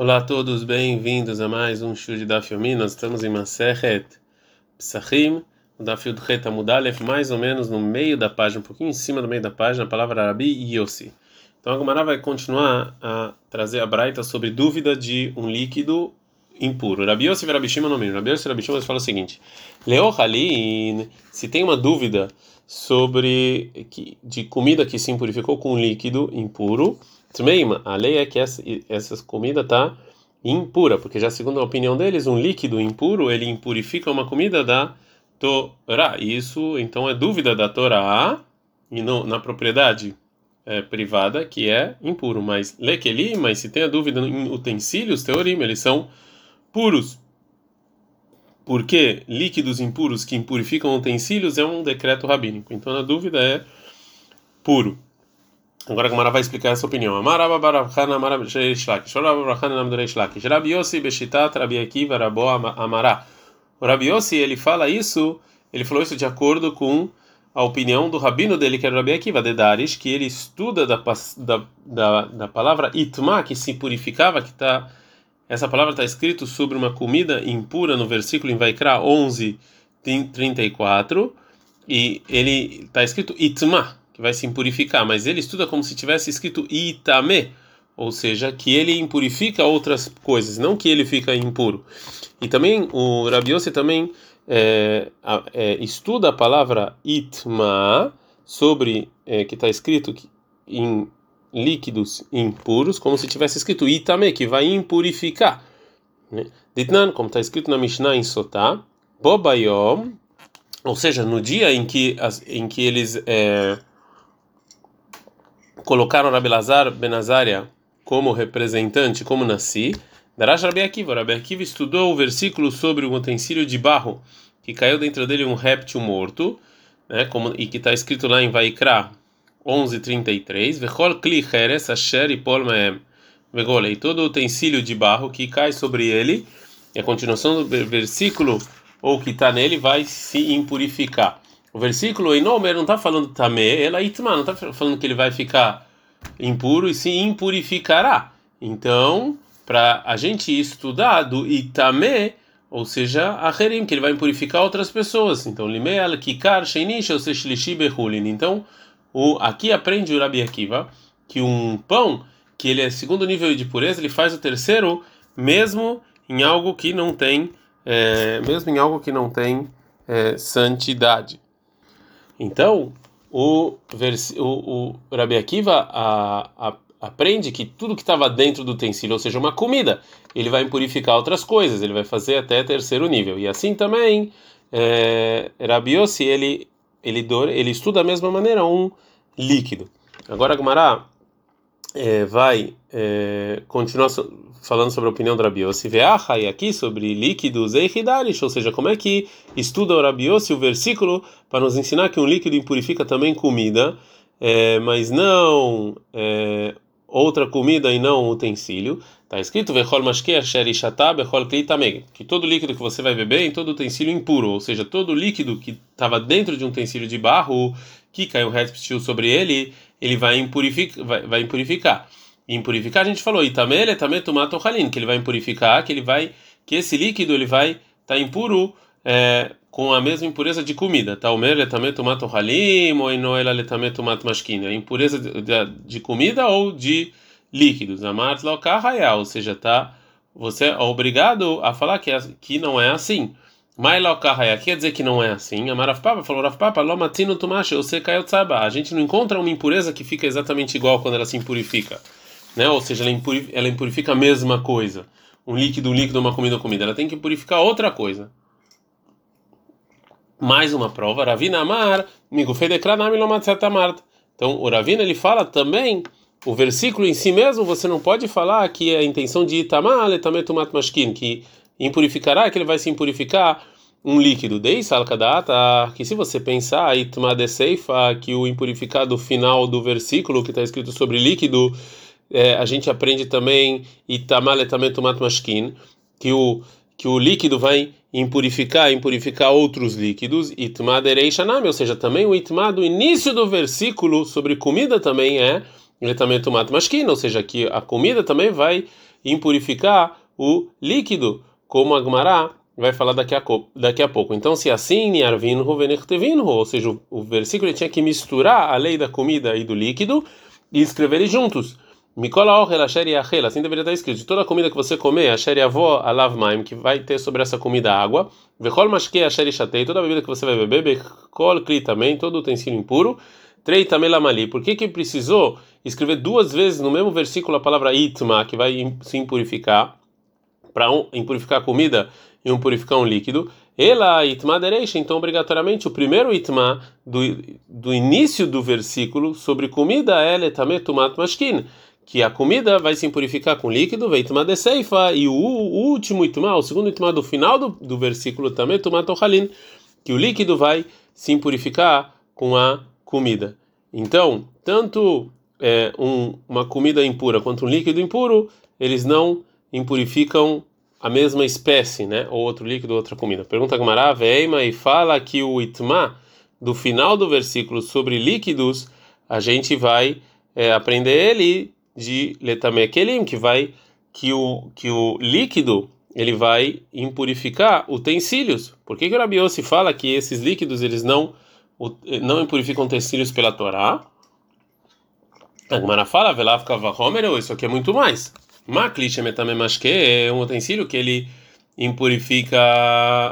Olá a todos, bem-vindos a mais um show de Daf Yomi. Nós estamos em Maseret Psachim, o Daf Yudchet Amudalef, mais ou menos no meio da página, um pouquinho em cima do meio da página, a palavra Arabi Yossi. Então a Gomara vai continuar a trazer a braita sobre dúvida de um líquido impuro. Rabi Yossi e Rabi Shimon no mínimo. Rabi Yossi e Rabi o seguinte: Leo Halin, se tem uma dúvida sobre de comida que se impurificou com líquido impuro, Tmeima, a lei é que essa, essa comida está impura, porque já segundo a opinião deles, um líquido impuro ele impurifica uma comida da Torá. Isso então é dúvida da Torá e na propriedade é, privada que é impuro. Mas lequeli, mas se tem a dúvida em utensílios, teorim, eles são puros. Porque líquidos impuros que impurificam utensílios é um decreto rabínico. Então a dúvida é puro. Agora a Gamara vai explicar essa opinião. Amaraba Barabhana Amarab Shlakish. Oraba Barabhana Namdurei Shlakish. Rabi Yossi Beshitat Rabi Akiva Rabo Amará. O Rabi Yossi, ele fala isso, ele falou isso de acordo com a opinião do rabino dele, que era Rabi Akiva, de Darish, que ele estuda da, da, da, da palavra itma, que se purificava, que está essa palavra está escrito sobre uma comida impura no versículo em Vaikra 11, 34, e ele está escrito itma, vai se impurificar, mas ele estuda como se tivesse escrito itame, ou seja, que ele impurifica outras coisas, não que ele fica impuro. E também o Rabiose também é, é, estuda a palavra itma sobre é, que está escrito em líquidos impuros, como se tivesse escrito itame, que vai impurificar. Né? Ditnan, como está escrito na Mishnah em Sotá, bobayom, ou seja, no dia em que, em que eles é, colocaram Rabi Lazar Benazaria como representante, como nasci, Darash Rabi Akiva. Rabi Akiva estudou o versículo sobre o utensílio de barro que caiu dentro dele um réptil morto, né, como, e que está escrito lá em Vaikra 11:33, Vechol kli cheres asher ipol mehem. Vegolei, todo utensílio de barro que cai sobre ele, e a continuação do versículo ou que está nele vai se impurificar. O versículo Inomer não está falando tamé, ela itma, não está falando que ele vai ficar impuro e se impurificará. Então, para a gente estudar do itame, ou seja, a herim, que ele vai impurificar outras pessoas. Então, limel, kikar, sheinish, ou seja, behulin. Então, o, aqui aprende o Rabi Akiva que um pão que ele é segundo nível de pureza, ele faz o terceiro mesmo em algo que não tem, é, mesmo em algo que não tem é, santidade. Então, o, o, o Rabi Akiva a, a, aprende que tudo que estava dentro do utensílio, ou seja, uma comida, ele vai impurificar outras coisas, ele vai fazer até terceiro nível. E assim também, é, Rabi Yossi, ele, ele, ele estuda da mesma maneira um líquido. Agora Gumará é, vai é, continuar falando sobre a opinião do Rabiossi, e aqui sobre líquidos eihidarish, ou seja, como é que estuda o Rabiossi o versículo para nos ensinar que um líquido impurifica também comida, é, mas não é, outra comida e não utensílio. Está escrito que todo líquido que você vai beber em todo utensílio impuro, ou seja, todo líquido que estava dentro de um utensílio de barro que caiu réptil sobre ele, ele vai impurificar, vai, vai impurificar impurificar, a gente falou, e também ele também tomato halin, que ele vai impurificar, que ele vai, que esse líquido ele vai estar tá impuro é, com a mesma impureza de comida. Tá, o ele também tomato halim, ou ele também tomato mashkina, impureza de, de, de, comida ou de líquidos. Amat lokahaya, ou seja, tá, você é obrigado a falar que, é, que não é assim. Lokahaya quer dizer que não é assim. Amaraf Papa falou, Raf Papa, lomatino tumashi, você caiu A gente não encontra uma impureza que fica exatamente igual quando ela se impurifica né? Ou seja, ela, impurifica, ela impurifica a mesma coisa. Um líquido, um líquido, uma comida, uma comida. Ela tem que purificar outra coisa. Mais uma prova. Ravina Amar, Então, o Ravina ele fala também o versículo em si mesmo, você não pode falar que a intenção de Itamar, tomat mashkin, que impurificará, que ele vai se impurificar um líquido. Dei salkadata, que se você pensar, Itma de Seifa, que o impurificado final do versículo que está escrito sobre líquido é, a gente aprende também itamale também tomato mashkin, que o que o líquido vai impurificar, impurificar outros líquidos, shanami, ou seja, também o itma do início do versículo sobre comida também é tomato mashkin, ou seja, que a comida também vai impurificar o líquido, como a Gmará vai falar daqui a, daqui a pouco. Então, se assim, ou seja, o, versículo tinha que misturar a lei da comida e do líquido e escrever eles juntos. Mikola Ohel Asher Yachel, assim deveria estar escrito: toda a comida que você comer, Asher Yavó Alav Maim, que vai ter sobre essa comida água, Vechol Mashke Asher Ishatei, toda a bebida que você vai beber, Bechol Kli também, todo utensílio impuro, Trei Tamelamali. Por que que precisou escrever duas vezes no mesmo versículo a palavra Itma, que vai se impurificar, para um, impurificar comida e um purificar um líquido? Ela itma então obrigatoriamente o primeiro itma do, do início do versículo sobre comida é letametumat mashkin que a comida vai se impurificar com líquido, vem tomar de ceifa, e o, o último itmá, o segundo itmá do final do, do versículo também, tomar tohalin, que o líquido vai se impurificar com a comida. Então, tanto é, um, uma comida impura quanto um líquido impuro, eles não impurificam a mesma espécie, né? Ou outro líquido, outra comida. Pergunta Gamara, Veima, e fala que o itmá do final do versículo sobre líquidos, a gente vai é, aprender ele de letamekelim, que vai que o que o líquido ele vai impurificar utensílios. Por que que o Rabi fala que esses líquidos eles não não impurificam utensílios pela Torá? A Gemara fala, velav kavahomer, isso aqui é muito mais. Maklish é um utensílio que ele impurifica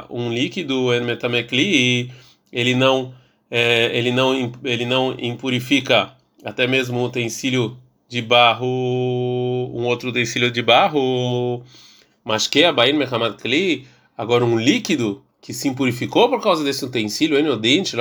um líquido, metamekli, ele não é, ele não ele não impurifica até mesmo um utensílio de barro, um outro utensílio de barro, mas que a Bain agora um líquido que se impurificou por causa desse utensílio, enodente,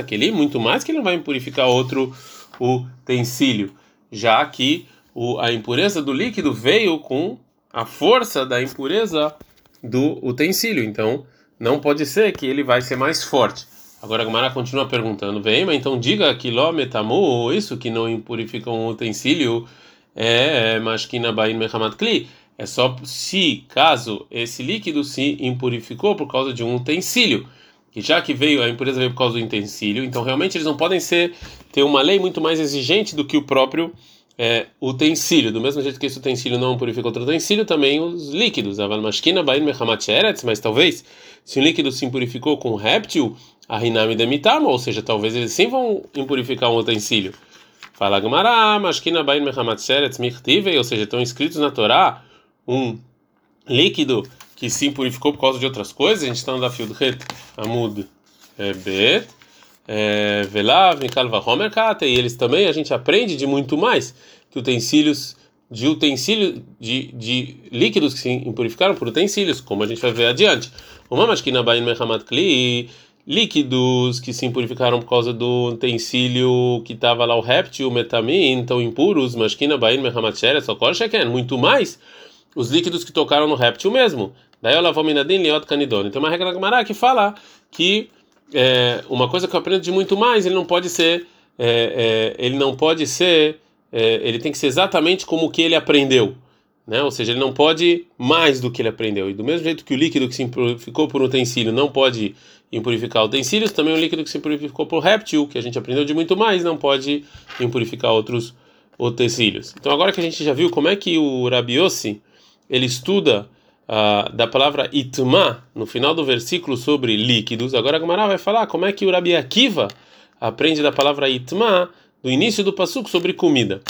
aquele, muito mais que ele não vai impurificar outro utensílio, já que o, a impureza do líquido veio com a força da impureza do utensílio, então não pode ser que ele vai ser mais forte. Agora a Gamara continua perguntando, vem, mas então diga que lo metamu, isso que não impurifica um utensílio, é mashkina bain mechamat kli. É só se, caso esse líquido se impurificou por causa de um utensílio. E já que veio, a impureza veio por causa do utensílio, então realmente eles não podem ser ter uma lei muito mais exigente do que o próprio é, utensílio. Do mesmo jeito que esse utensílio não purifica outro utensílio, também os líquidos. Mashkina bain mas talvez se o líquido se impurificou com um réptil, a Rinami demitama, ou seja, talvez eles sim vão impurificar um utensílio. Fala Gamara, Mashkina Bain Mehamat Sheretz Mirtivei, ou seja, estão escritos na Torá um líquido que se impurificou por causa de outras coisas. A gente está no Dafil Het Amud é, Bet, Velav, Mikal Vahomer Kate, e eles também a gente aprende de muito mais que utensílios de utensílios de, de líquidos que se impurificaram por utensílios, como a gente vai ver adiante. Uma Mashkina Bain Mehamat Kli líquidos que se impurificaram por causa do utensílio que estava lá o réptil, o metamin, então impuros, mashkina, bain, mehamachere, socorro, sheken, muito mais os líquidos que tocaram no réptil mesmo. Daí eu lavominadin, liot, canidone. Tem uma regra que fala que é, uma coisa que eu aprendo de muito mais, ele não pode ser, é, é, ele não pode ser, é, ele tem que ser exatamente como o que ele aprendeu. Né? Ou seja, ele não pode mais do que ele aprendeu. E do mesmo jeito que o líquido que se impurificou por um utensílio não pode impurificar utensílios, também o líquido que se impurificou por réptil, que a gente aprendeu de muito mais, não pode impurificar outros utensílios. Então, agora que a gente já viu como é que o Rabiossi ele estuda uh, da palavra itma no final do versículo sobre líquidos, agora a Gamara vai falar como é que o Rabi Akiva aprende da palavra itma do início do passuco sobre comida.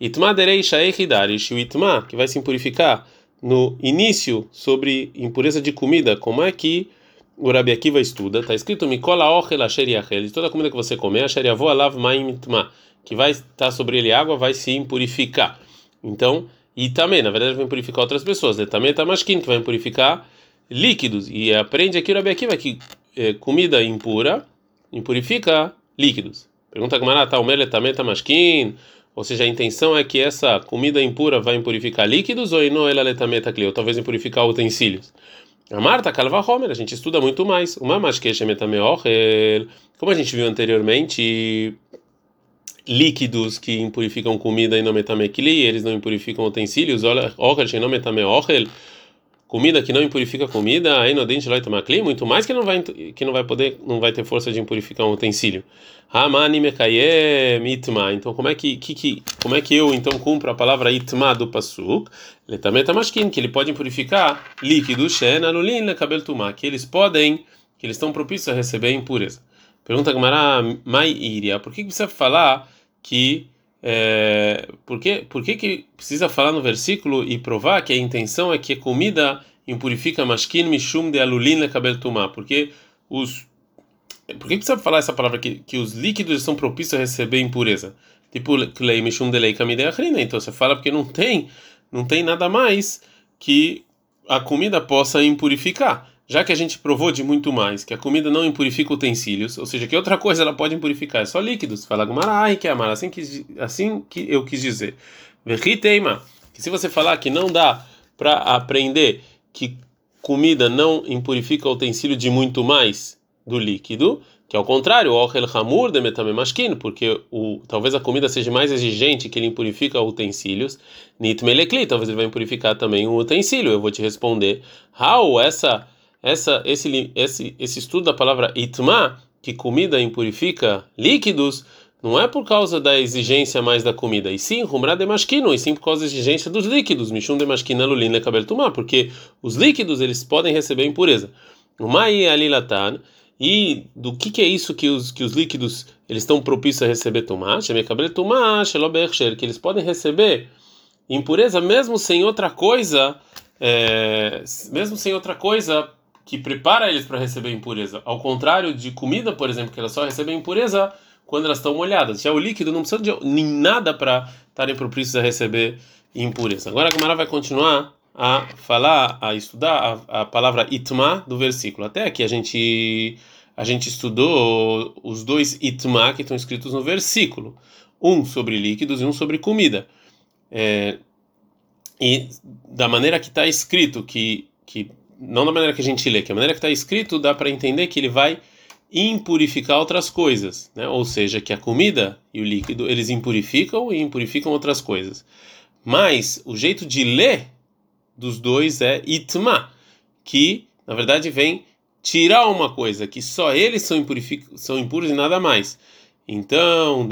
Itma derei shaeichidarish, o itma que vai se impurificar no início sobre impureza de comida, como é que o Rabi Akiva estuda, está escrito Mikola ochel asher yachel, de toda comida que você comer, asher yavo alav maim itma, que vai estar sobre ele água, vai se impurificar. Então, e também, na verdade, vai impurificar outras pessoas. Né? Também está masquim, que vai impurificar líquidos. E aprende aqui o Rabi Akiva que é, comida impura impurifica líquidos. Pergunta como ela está, o mele também está masquim, ou seja, a intenção é que essa comida impura vai impurificar líquidos ou não ela letameta ou talvez impurificar utensílios. A Marta Calva Homer, a gente estuda muito mais. Uma mashkesh metameochel, como a gente viu anteriormente, líquidos que impurificam comida e não metamekli, eles não impurificam utensílios. Olha, ochel não metameochel, comida que não impurifica comida, aí no dente muito mais que não vai que não vai poder, não vai ter força de impurificar um utensílio. Hamani mekayem itma. Então como é que, que, que como é que eu então cumpro a palavra itma do pasuk? Letametamashkin, que ele pode impurificar líquido, shena lulin lekabel tuma, que eles podem, que eles estão propícios a receber impureza. Pergunta Gamara Mai Iria, por que precisa falar que é, por que, por que, que precisa falar no versículo e provar que a intenção é que a comida impurifica mashkin mishum de alulin lekabel tumá? Porque os por que precisa falar essa palavra que, que os líquidos são propícios a receber impureza? Tipo klei mishum de lei Então você fala porque não tem não tem nada mais que a comida possa impurificar já que a gente provou de muito mais que a comida não impurifica utensílios, ou seja, que outra coisa ela pode impurificar, é só líquidos. Fala Gumarai, que é amar, assim que, assim que eu quis dizer. Verriteima, que se você falar que não dá para aprender que comida não impurifica utensílio de muito mais do líquido, que é o contrário, o hamur de porque o, talvez a comida seja mais exigente que ele impurifica utensílios, nitmelekli, talvez ele vai impurificar também o utensílio. Eu vou te responder, how essa essa, esse, esse, esse estudo da palavra itma, que comida impurifica líquidos, não é por causa da exigência mais da comida, e sim, rumra de masquino, e sim por causa da exigência dos líquidos, mishum de masquina lulina tumá, porque os líquidos eles podem receber impureza. O mai alilatan, e do que, que é isso que os, que os líquidos eles estão propícios a receber tumá, cabel tumá, que eles podem receber impureza mesmo sem outra coisa, é, mesmo sem outra coisa que prepara eles para receber impureza. Ao contrário de comida, por exemplo, que elas só recebem impureza quando elas estão molhadas. Já o líquido não precisa de nem nada para estarem propícios a receber impureza. Agora a Gamara vai continuar a falar, a estudar a, a palavra itma do versículo. Até aqui a gente a gente estudou os dois itma que estão escritos no versículo, um sobre líquidos e um sobre comida. É, e da maneira que está escrito que que não da maneira que a gente lê, que a maneira que está escrito dá para entender que ele vai impurificar outras coisas, né? Ou seja, que a comida e o líquido eles impurificam e impurificam outras coisas. Mas o jeito de ler dos dois é itma, que na verdade vem tirar uma coisa que só eles são, são impuros e nada mais. Então,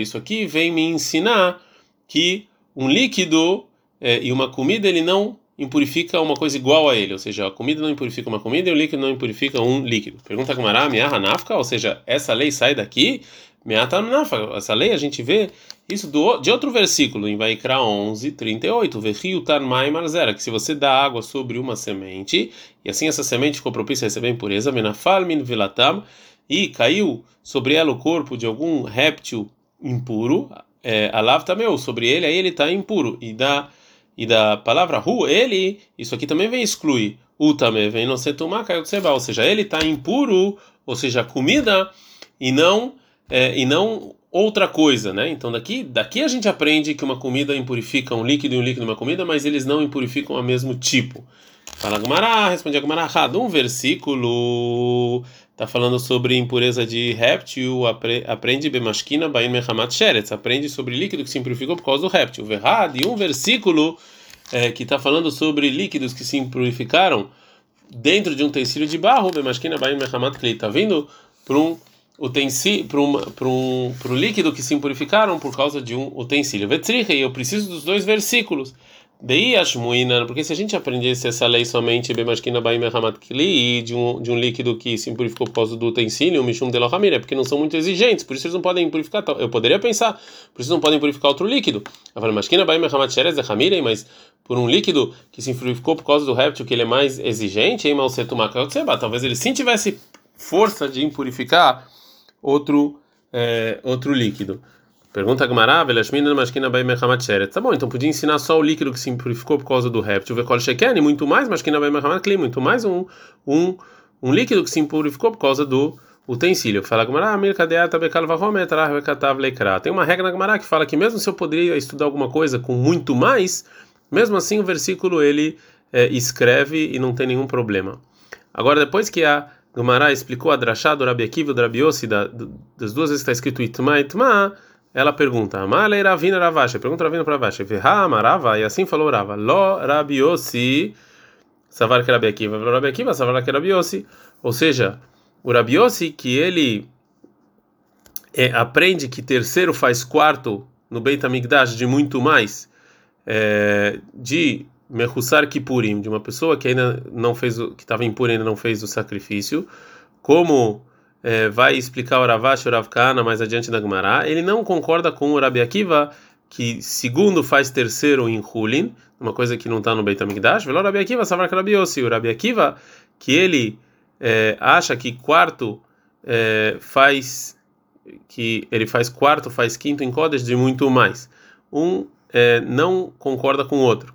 isso aqui vem me ensinar que um líquido é, e uma comida ele não impurifica uma coisa igual a ele, ou seja, a comida não impurifica uma comida e o líquido não impurifica um líquido. Pergunta Gamara, miaha nafka, ou seja, essa lei sai daqui, miata nafka, essa lei a gente vê isso do, de outro versículo, em Vaikra 11, 38, Vehiu tarmai marzera, que se você dá água sobre uma semente, e assim essa semente ficou propícia a receber impureza, menafal min vilatam, e caiu sobre ela o corpo de algum réptil impuro, é, alav tameu, sobre ele, aí ele está impuro, e dá e da palavra ru, ele, isso aqui também vem excluir. O também vem não ser tomar, caiu ou seja, ele está impuro, ou seja, comida e não é, e não outra coisa, né? Então daqui daqui a gente aprende que uma comida impurifica um líquido e um líquido uma comida, mas eles não impurificam o mesmo tipo. Fala Gumará, responde a Gumará, um versículo está falando sobre impureza de réptil, aprende Bemashkina Bain Mehamat Sheretz, aprende sobre líquido que se impurificou por causa do réptil. Verrad, e um versículo é, que está falando sobre líquidos que se impurificaram dentro de um utensílio de barro, Bemashkina Bain Mehamat Kli, está vindo para um utensílio, para um, um, um líquido que se impurificaram por causa de um utensílio. Vetriche, eu preciso dos dois versículos. Dei Ashmuinan, porque se a gente aprendesse essa lei somente Bemashkina Baim Hamat Kli de um de um líquido que se purificou por causa do utensílio, Mishum de é porque não são muito exigentes, por isso eles não podem purificar. Eu poderia pensar, por isso não podem purificar outro líquido. Mashkina Baim Hamat Sheres de Hamire, mas por um líquido que se purificou por causa do réptil que ele é mais exigente, em talvez ele sim tivesse força de impurificar outro é, outro líquido. Pergunta Gmará, Velashmina Mashkina Bay Mehamat Sheret. Tá bom, então podia ensinar só o líquido que se purificou por causa do réptil, Vekol Sheken, e muito mais Mashkina Bay Mehamat Kli, muito mais um, um, um líquido que se purificou por causa do utensílio. Fala Gmará, Mirkadeata Bekal Vahomet, Rahvekatav Leikra. Tem uma regra na Gmará que fala que mesmo se eu poderia estudar alguma coisa com muito mais, mesmo assim o versículo ele é, escreve e não tem nenhum problema. Agora, depois que a Gmará explicou a Drashá do Rabi Akiva do Rabi Yossi, da, das duas vezes que está escrito Itma, Itma, ela pergunta: Amalei Ravina Ravashi. Pergunta Ravina para Ravashi. Verra Amarava. E assim falou Rava. Lo Rabiosi. Savar que Rabi Akiva. Rabi Akiva, Savar que Rabiosi. Ou seja, o Rabiosi que ele é, aprende que terceiro faz quarto no Beit HaMikdash de muito mais é, de Mehussar Kippurim, de uma pessoa que ainda não fez o, que estava impura ainda não fez o sacrifício, como é, vai explicar o Ravash e o Rav mais adiante na Gemara, ele não concorda com o Rabi Akiva que segundo faz terceiro em Hulin, uma coisa que não está no Beit HaMikdash, o Rabi Akiva savar Rabi Yossi, o Rabi Akiva que ele é, acha que quarto é, faz que ele faz quarto, faz quinto em Kodesh de muito mais. Um é, não concorda com o outro.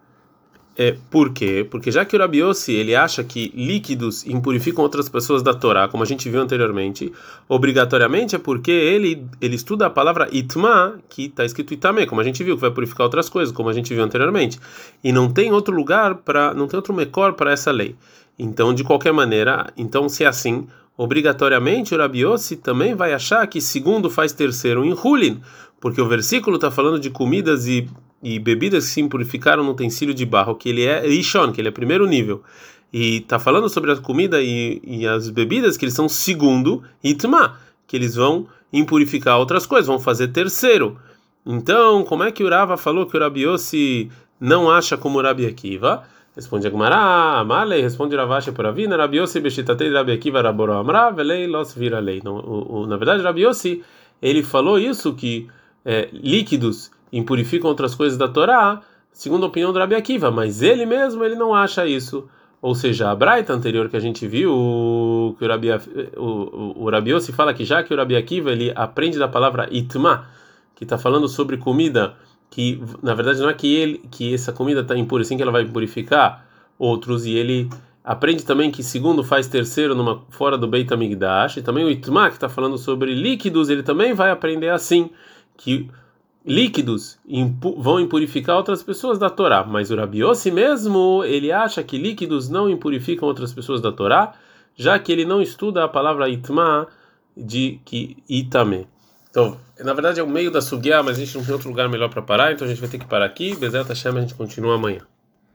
É, por quê? Porque já que o Rabiossi ele acha que líquidos impurificam outras pessoas da Torá, como a gente viu anteriormente, obrigatoriamente é porque ele ele estuda a palavra itma, que está escrito itame, como a gente viu, que vai purificar outras coisas, como a gente viu anteriormente. E não tem outro lugar para, não tem outro mecor para essa lei. Então, de qualquer maneira, então se é assim, obrigatoriamente o Rabiossi também vai achar que segundo faz terceiro em Hulin, porque o versículo está falando de comidas e e bebidas que se impurificaram no utensílio de barro, que ele é Rishon, que ele é primeiro nível. E está falando sobre a comida e, e, as bebidas que eles são segundo Itma, que eles vão impurificar outras coisas, vão fazer terceiro. Então, como é que o Rava falou que o Rabi Yossi não acha como o Rabi Akiva? Responde Agmará, Amalei, responde Ravashi por Avina, Rabi Yossi beshitatei Rabi Akiva raboro amra, velei los vira lei. Na verdade, Rabi Yossi, ele falou isso, que é, líquidos impurificam outras coisas da Torá, segundo a opinião do Rabi Akiva, mas ele mesmo ele não acha isso. Ou seja, a Braita anterior que a gente viu, que o Rabi, o, o, Rabi Yossi fala que já que o Rabi Akiva ele aprende da palavra itma, que está falando sobre comida, que na verdade não é que ele que essa comida está impura, sim que ela vai purificar outros, e ele aprende também que segundo faz terceiro numa fora do Beit HaMikdash, e também o itma, que está falando sobre líquidos, ele também vai aprender assim, que líquidos impu vão impurificar outras pessoas da Torá, mas o Rabiossi mesmo, ele acha que líquidos não impurificam outras pessoas da Torá, já que ele não estuda a palavra itma de que itame. Então, na verdade é o meio da sugiá, mas a gente não tem outro lugar melhor para parar, então a gente vai ter que parar aqui. Bezerra Hashem, a gente continua amanhã.